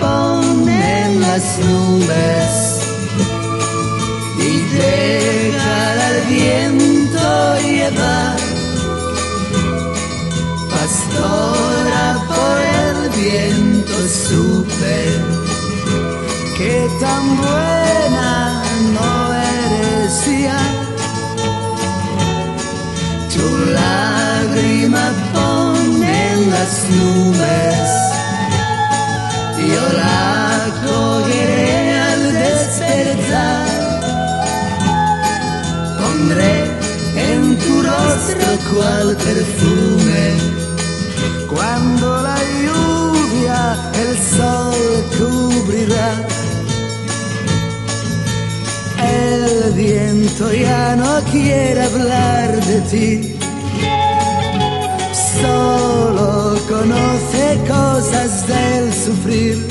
pone en las nubes y dejar al viento llevar. Pastora por el viento supe que tan buena no eres ya. Tu lágrima pone en las nubes, yo la al despertar. Pondré en tu rostro cual perfume cuando la lluvia el sol cubrirá. El viento ya no quiere hablar de ti, solo conoce cosas del sufrir.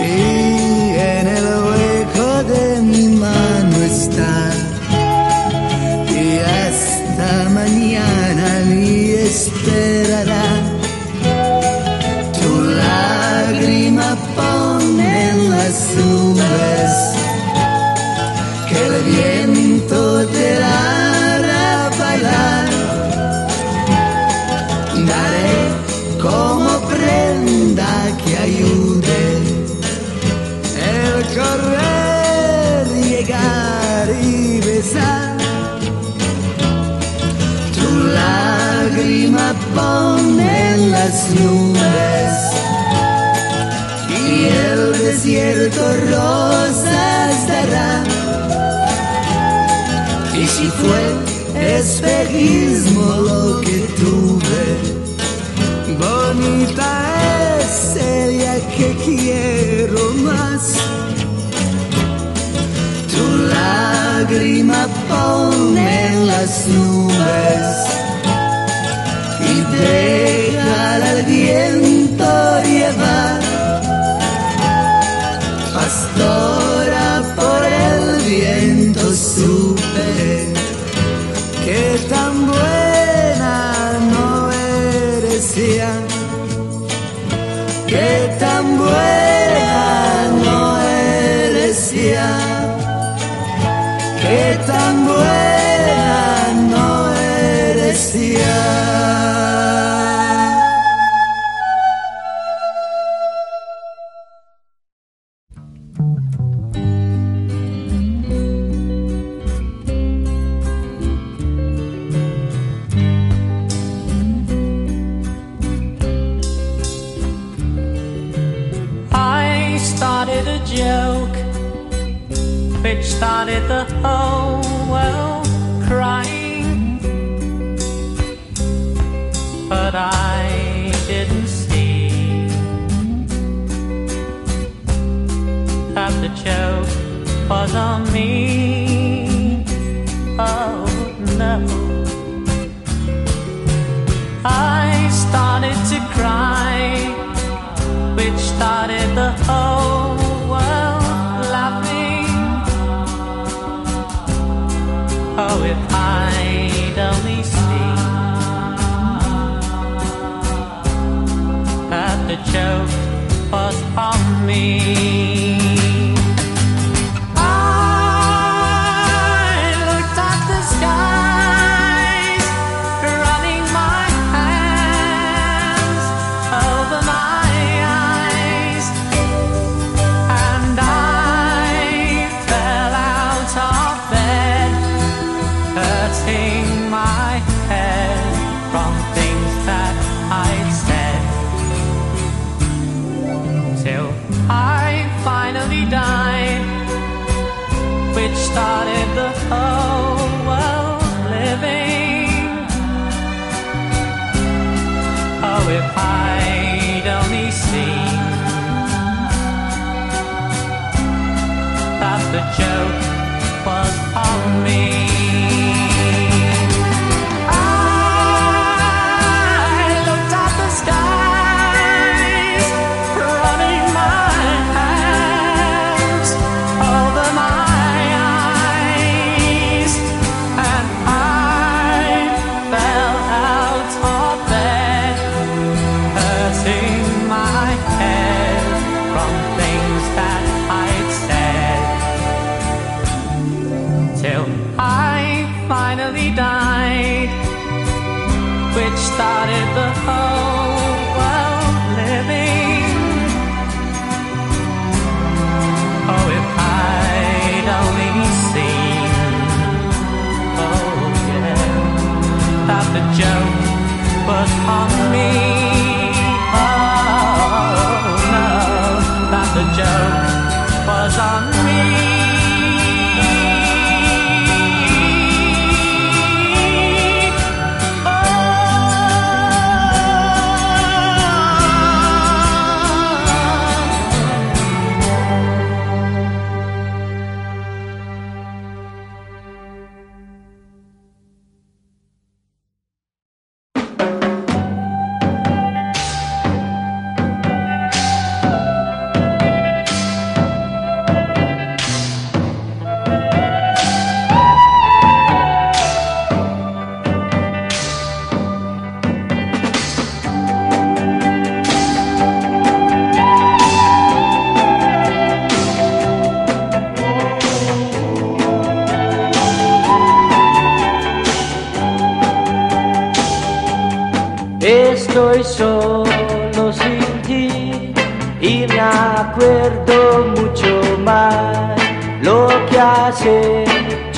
Y en el hueco de mi mano está. Y hasta mañana ni esperará. Tu lágrima pone en las nubes nubes y el desierto rosas dará. Y si fue espejismo lo que tuve, bonita es ella que quiero más. Tu lágrima pone en las nubes y deja started the whole world crying. But I didn't see that the joke was on me. Oh shelf was on me.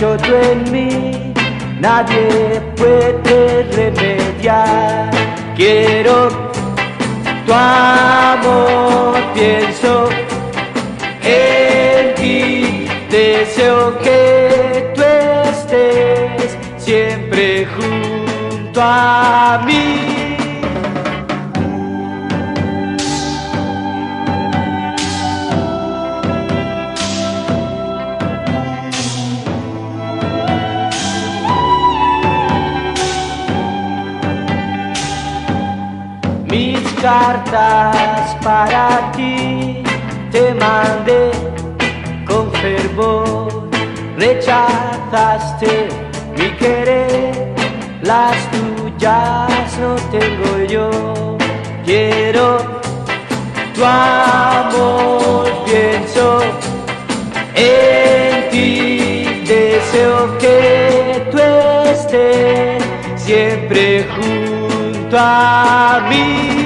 En mí. Nadie puede remediar. Quiero tu amor, pienso en ti. Deseo que tú estés siempre junto a mí. Cartas para ti. Te mandé con fervor, rechazaste mi querer, las tuyas no tengo yo, quiero tu amor, pienso en ti, deseo que tú estés siempre junto a mí.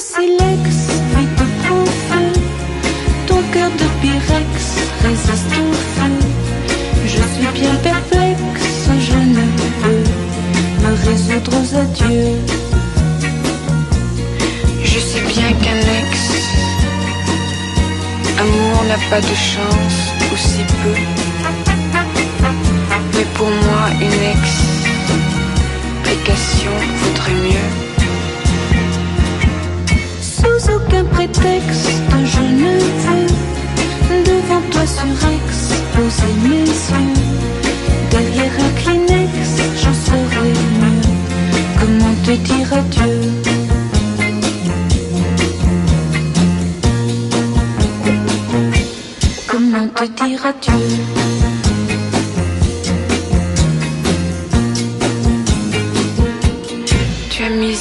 Silex vite prend feu. Ton cœur de pyrex résiste au feu. Je suis bien perplexe, je ne peux me résoudre aux adieux. Je sais bien qu'un ex amour n'a pas de chance, ou si peu. Mais pour moi, une explication vaudrait mieux. sexe que je ne veux. Devant toi surexposer mes yeux. Derrière un Kleenex, j'en serai mieux. Comment te dire adieu? Comment te dire adieu?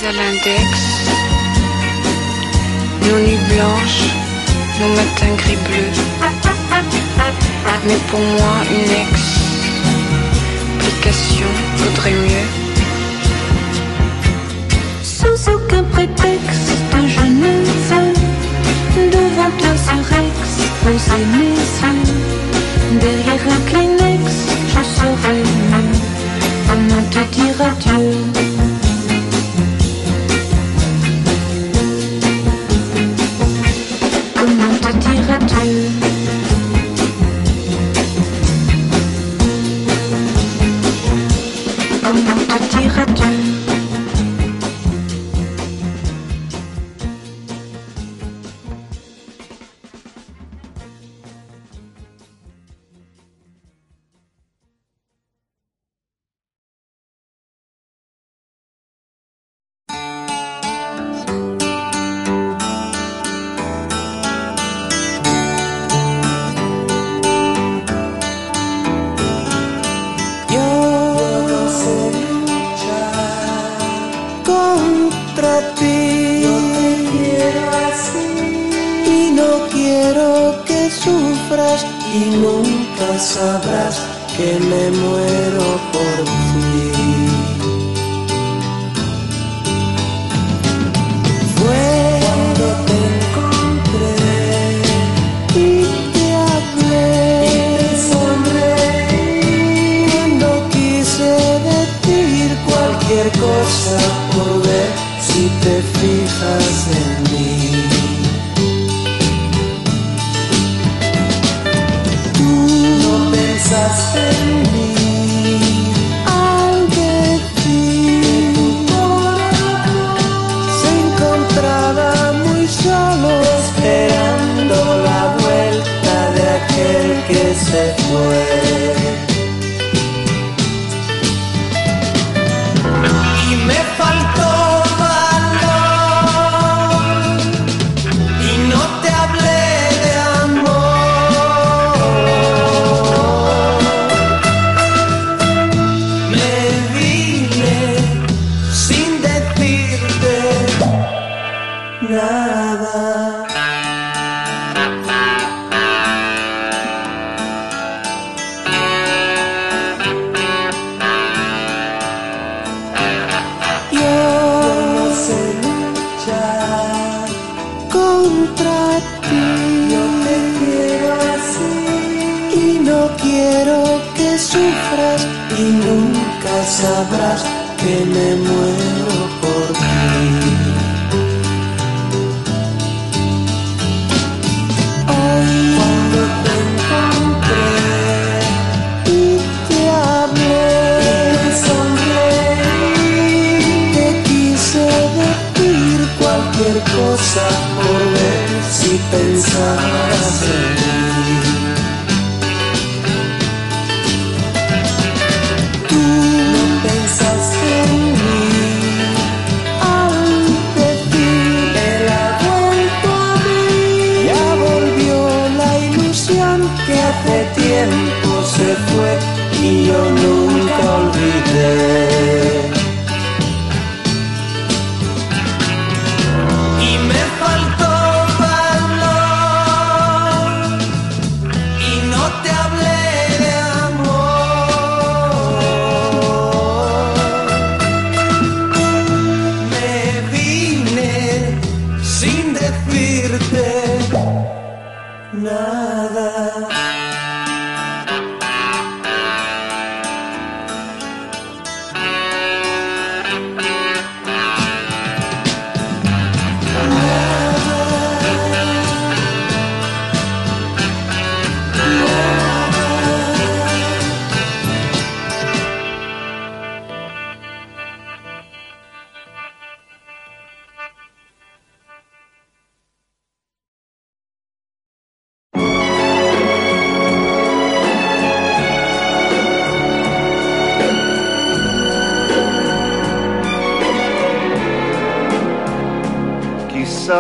à l'index nos nuits blanches, nos matins gris-bleus. Mais pour moi, une explication vaudrait mieux. Sans aucun prétexte, je ne veux devant un serex poser mes yeux. Derrière un Kleenex, je serai mieux. Comment te dire adieu?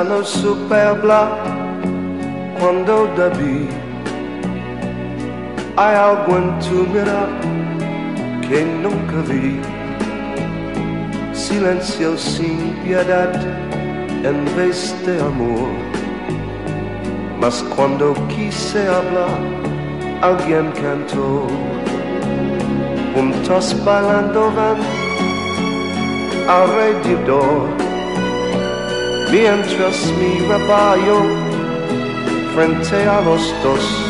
mano superba quando debí. hai algo in tu mira che nunca vi silenzio sin piedad en vez de amor. Mas quando quise hablar alguien cantó juntos bailando van alrededor. Mientras mi rebaño frente a los dos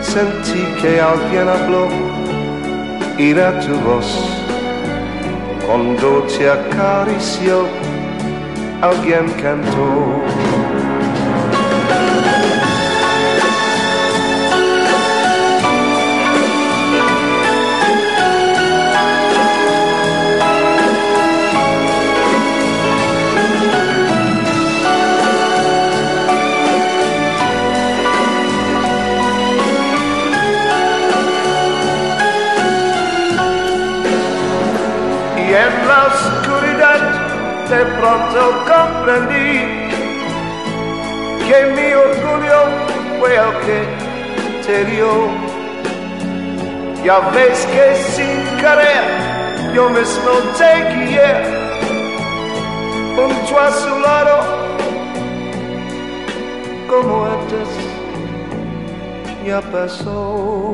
sentí que alguien habló y era tu voz. Cuando te acarició, alguien cantó. Pronto comprendí que mi orgullo fue el que te dio. Ya ves que sin querer yo mismo te guié junto a su lado como antes ya pasó.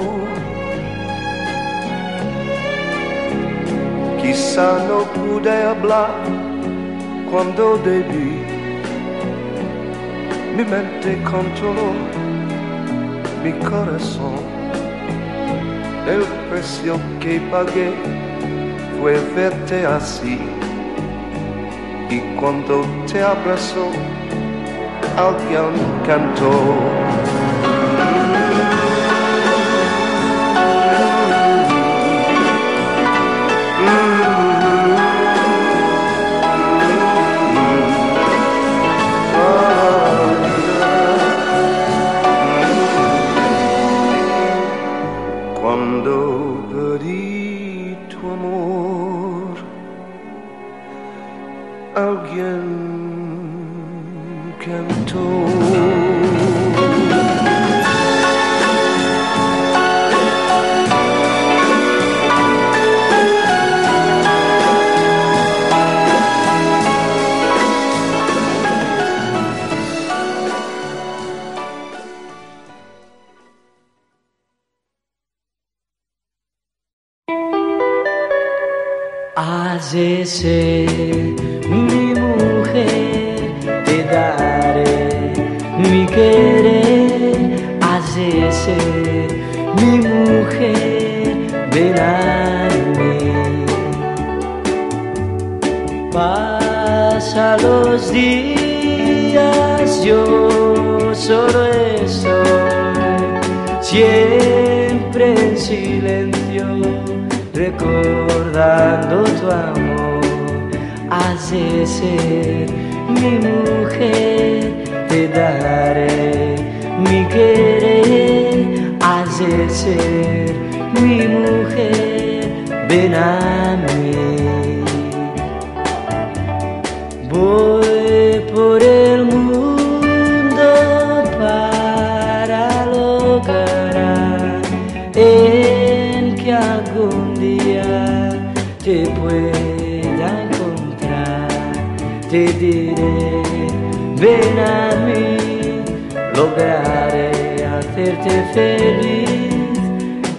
Quizá no pude hablar cuando debí. Mi mente controló mi corazón. El precio que pagué fue verte así. Y cuando te abrazó, alguien cantó.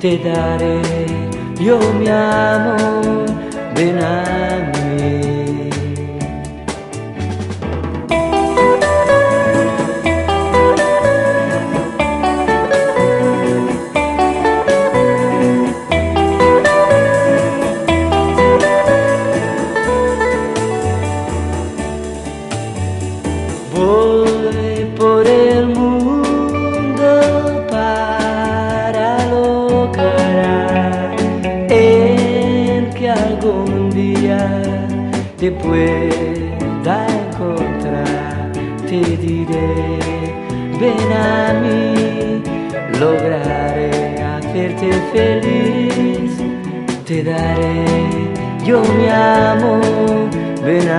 Te daré yo mi amor, ven a Yo mi amor, ven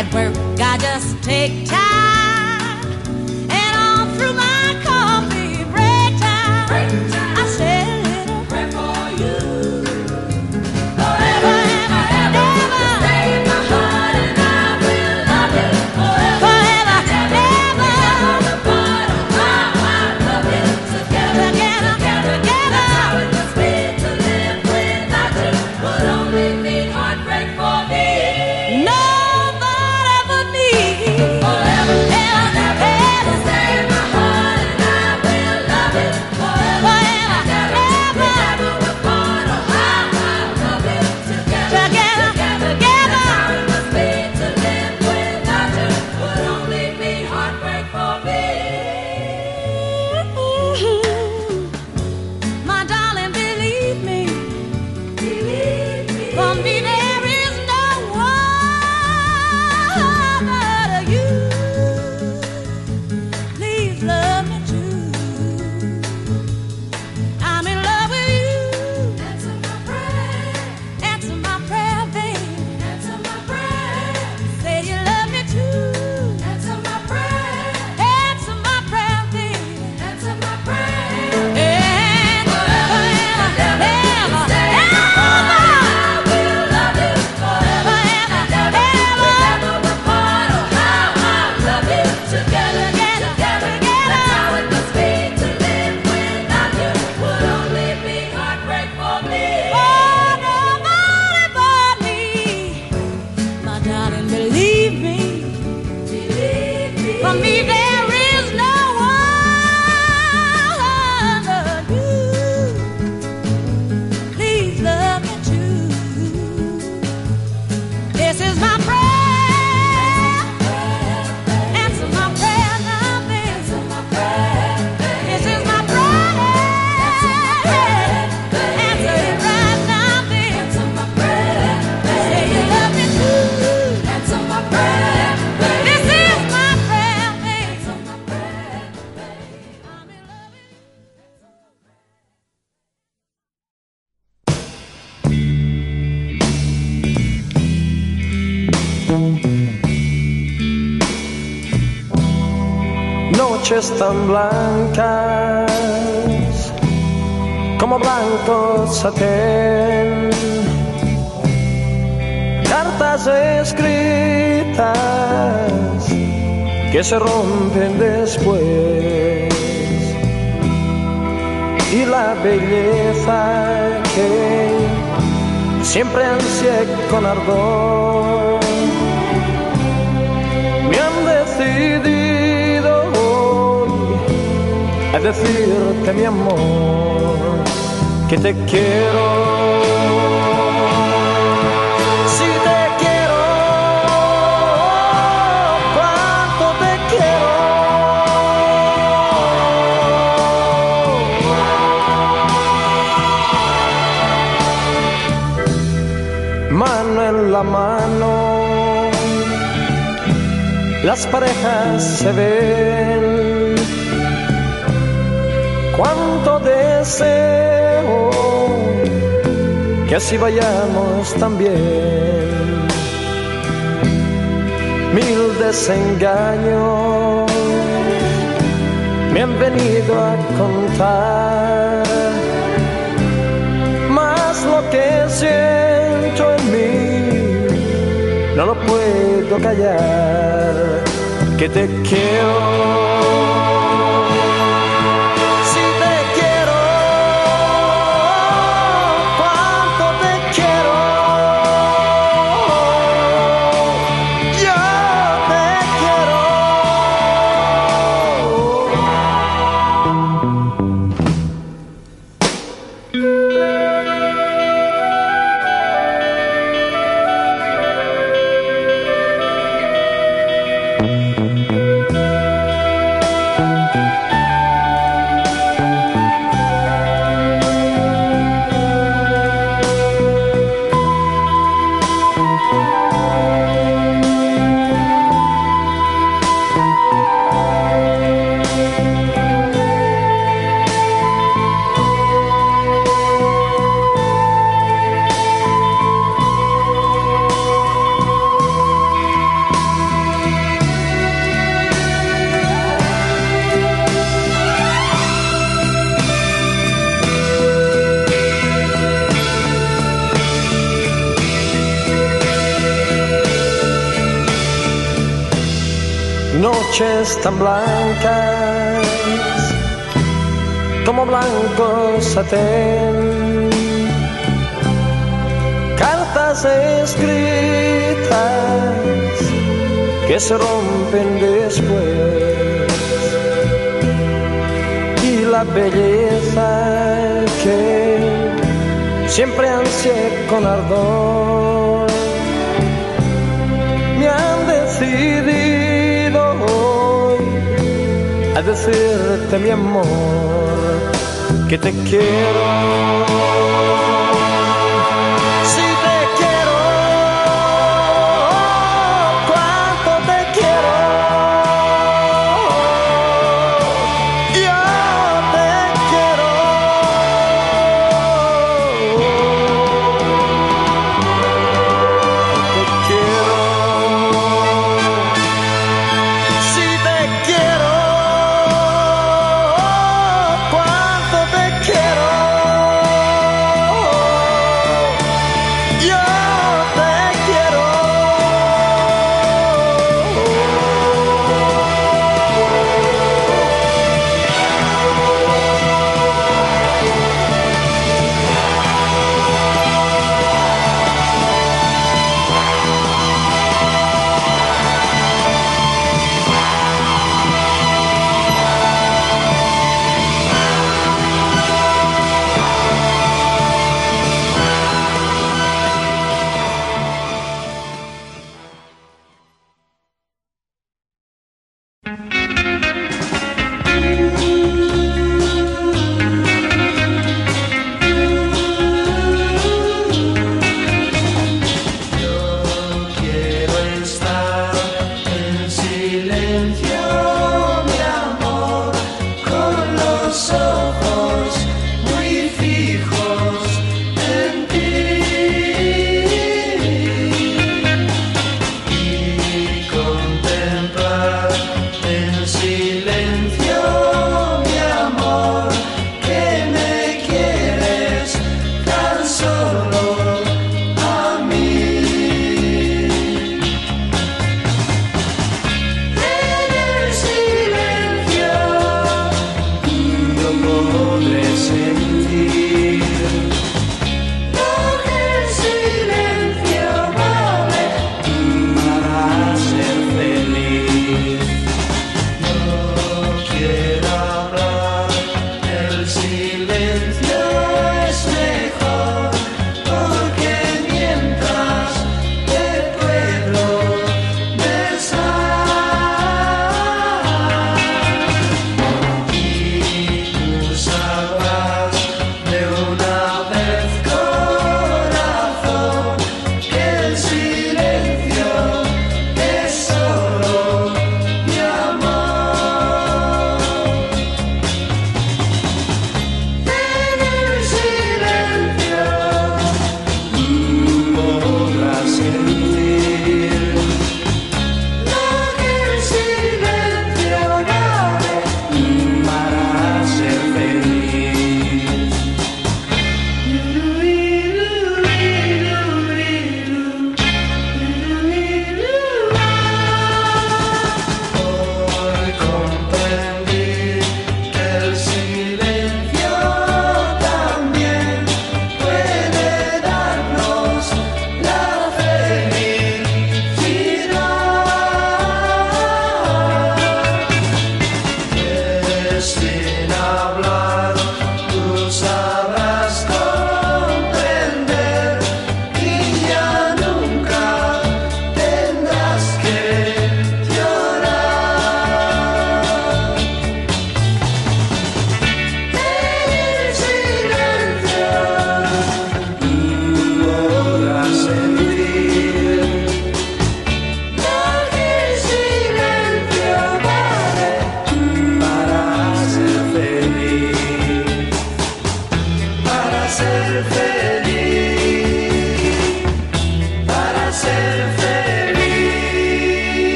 at work. I just take time. Tan blancas como blancos satén. Cartas escritas que se rompen después. Y la belleza que siempre ansié con ardor. Decirte mi amor que te quiero. Si te quiero, cuánto te quiero. Mano en la mano, las parejas se ven deseo que así vayamos también. Mil desengaños me han venido a contar, más lo que siento en mí no lo puedo callar, que te quiero tan blancas como blanco satén. Cartas escritas que se rompen después y la belleza que siempre ansié con ardor decirte mi amor que te quiero.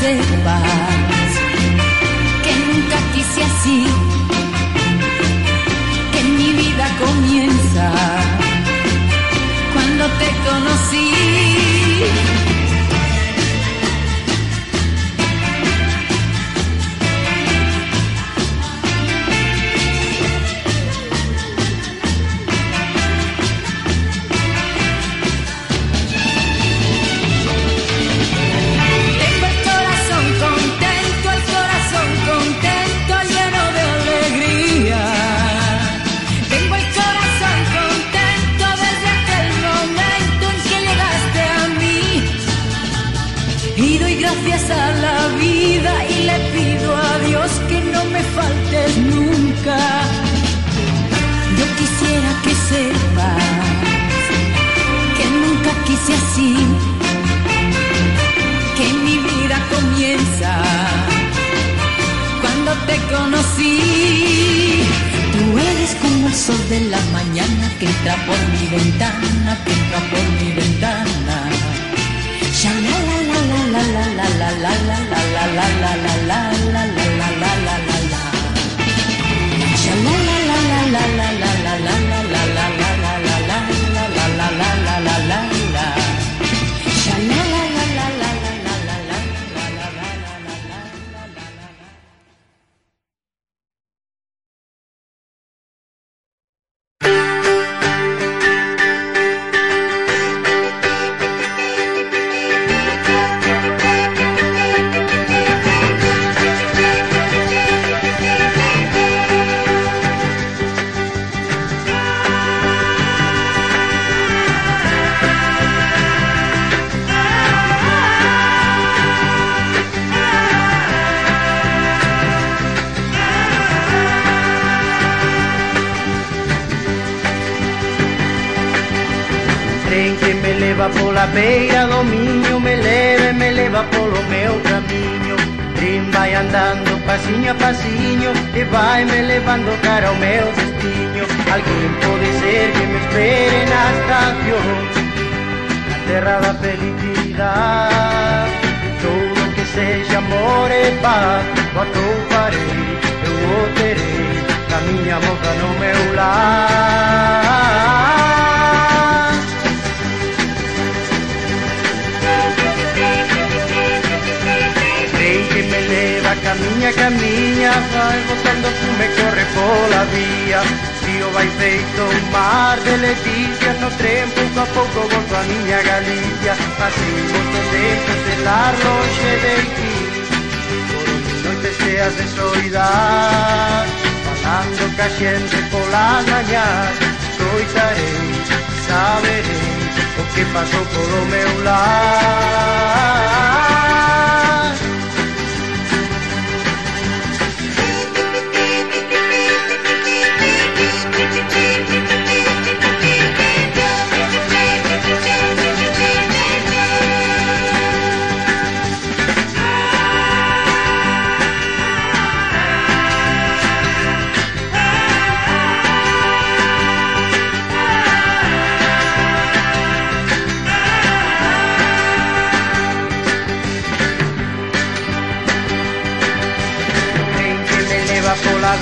que nunca quise así, que mi vida comienza cuando te conocí. Te conocí. Tú eres como el sol de la mañana que entra por mi ventana, que entra por mi ventana. La la la la la la la la la la la la la la la la camiña, camiña, vai botando fume, corre pola vía. Tío vai feito un mar de leticias No tren pouco a pouco volto a miña Galicia Así moito tempo estelar longe de ti. Noites cheas de soidad Falando ca xente pola mañá Coitarei, saberei O que pasou polo meu lar.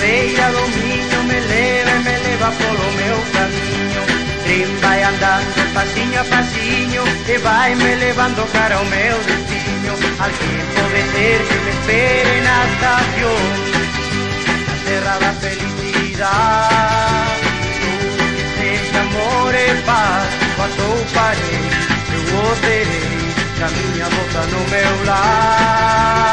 Bandeira domínio me leva e me leva pelo meu caminho Trem vai andando passinho a passinho E vai me levando para o meu destino. Al tempo de ter que me espere na estación La terra felicidad. Tudo amor e paz Quando eu parei, eu voltarei Caminha volta no meu lar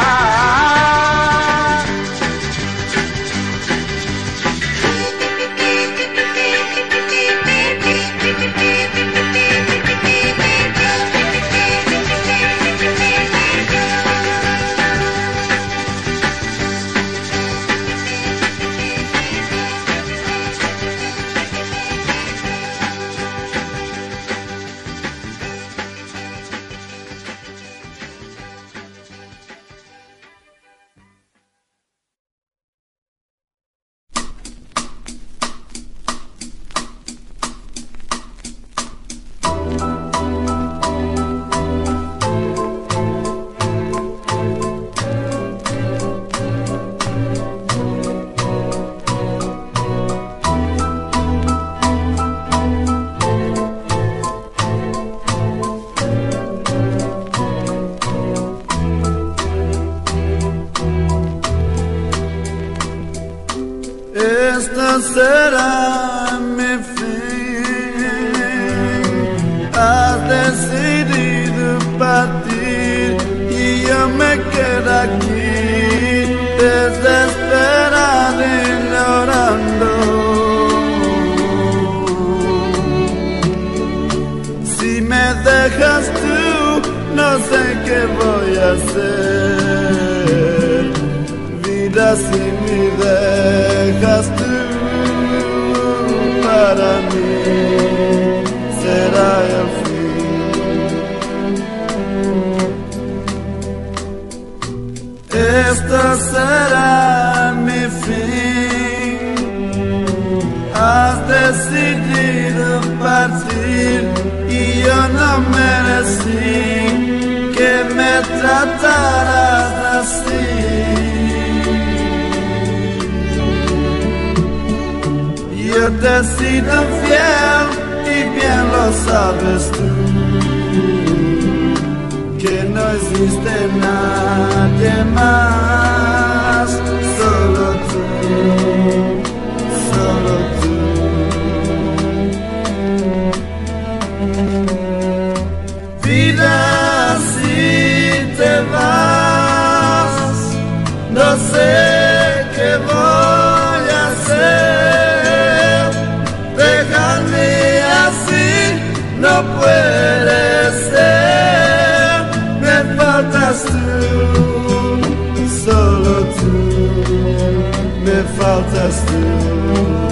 para mim. te he sido fiel y bien lo sabes tú, que no existe nadie más. puede ser, me faltas tú, solo tú, me faltas tú.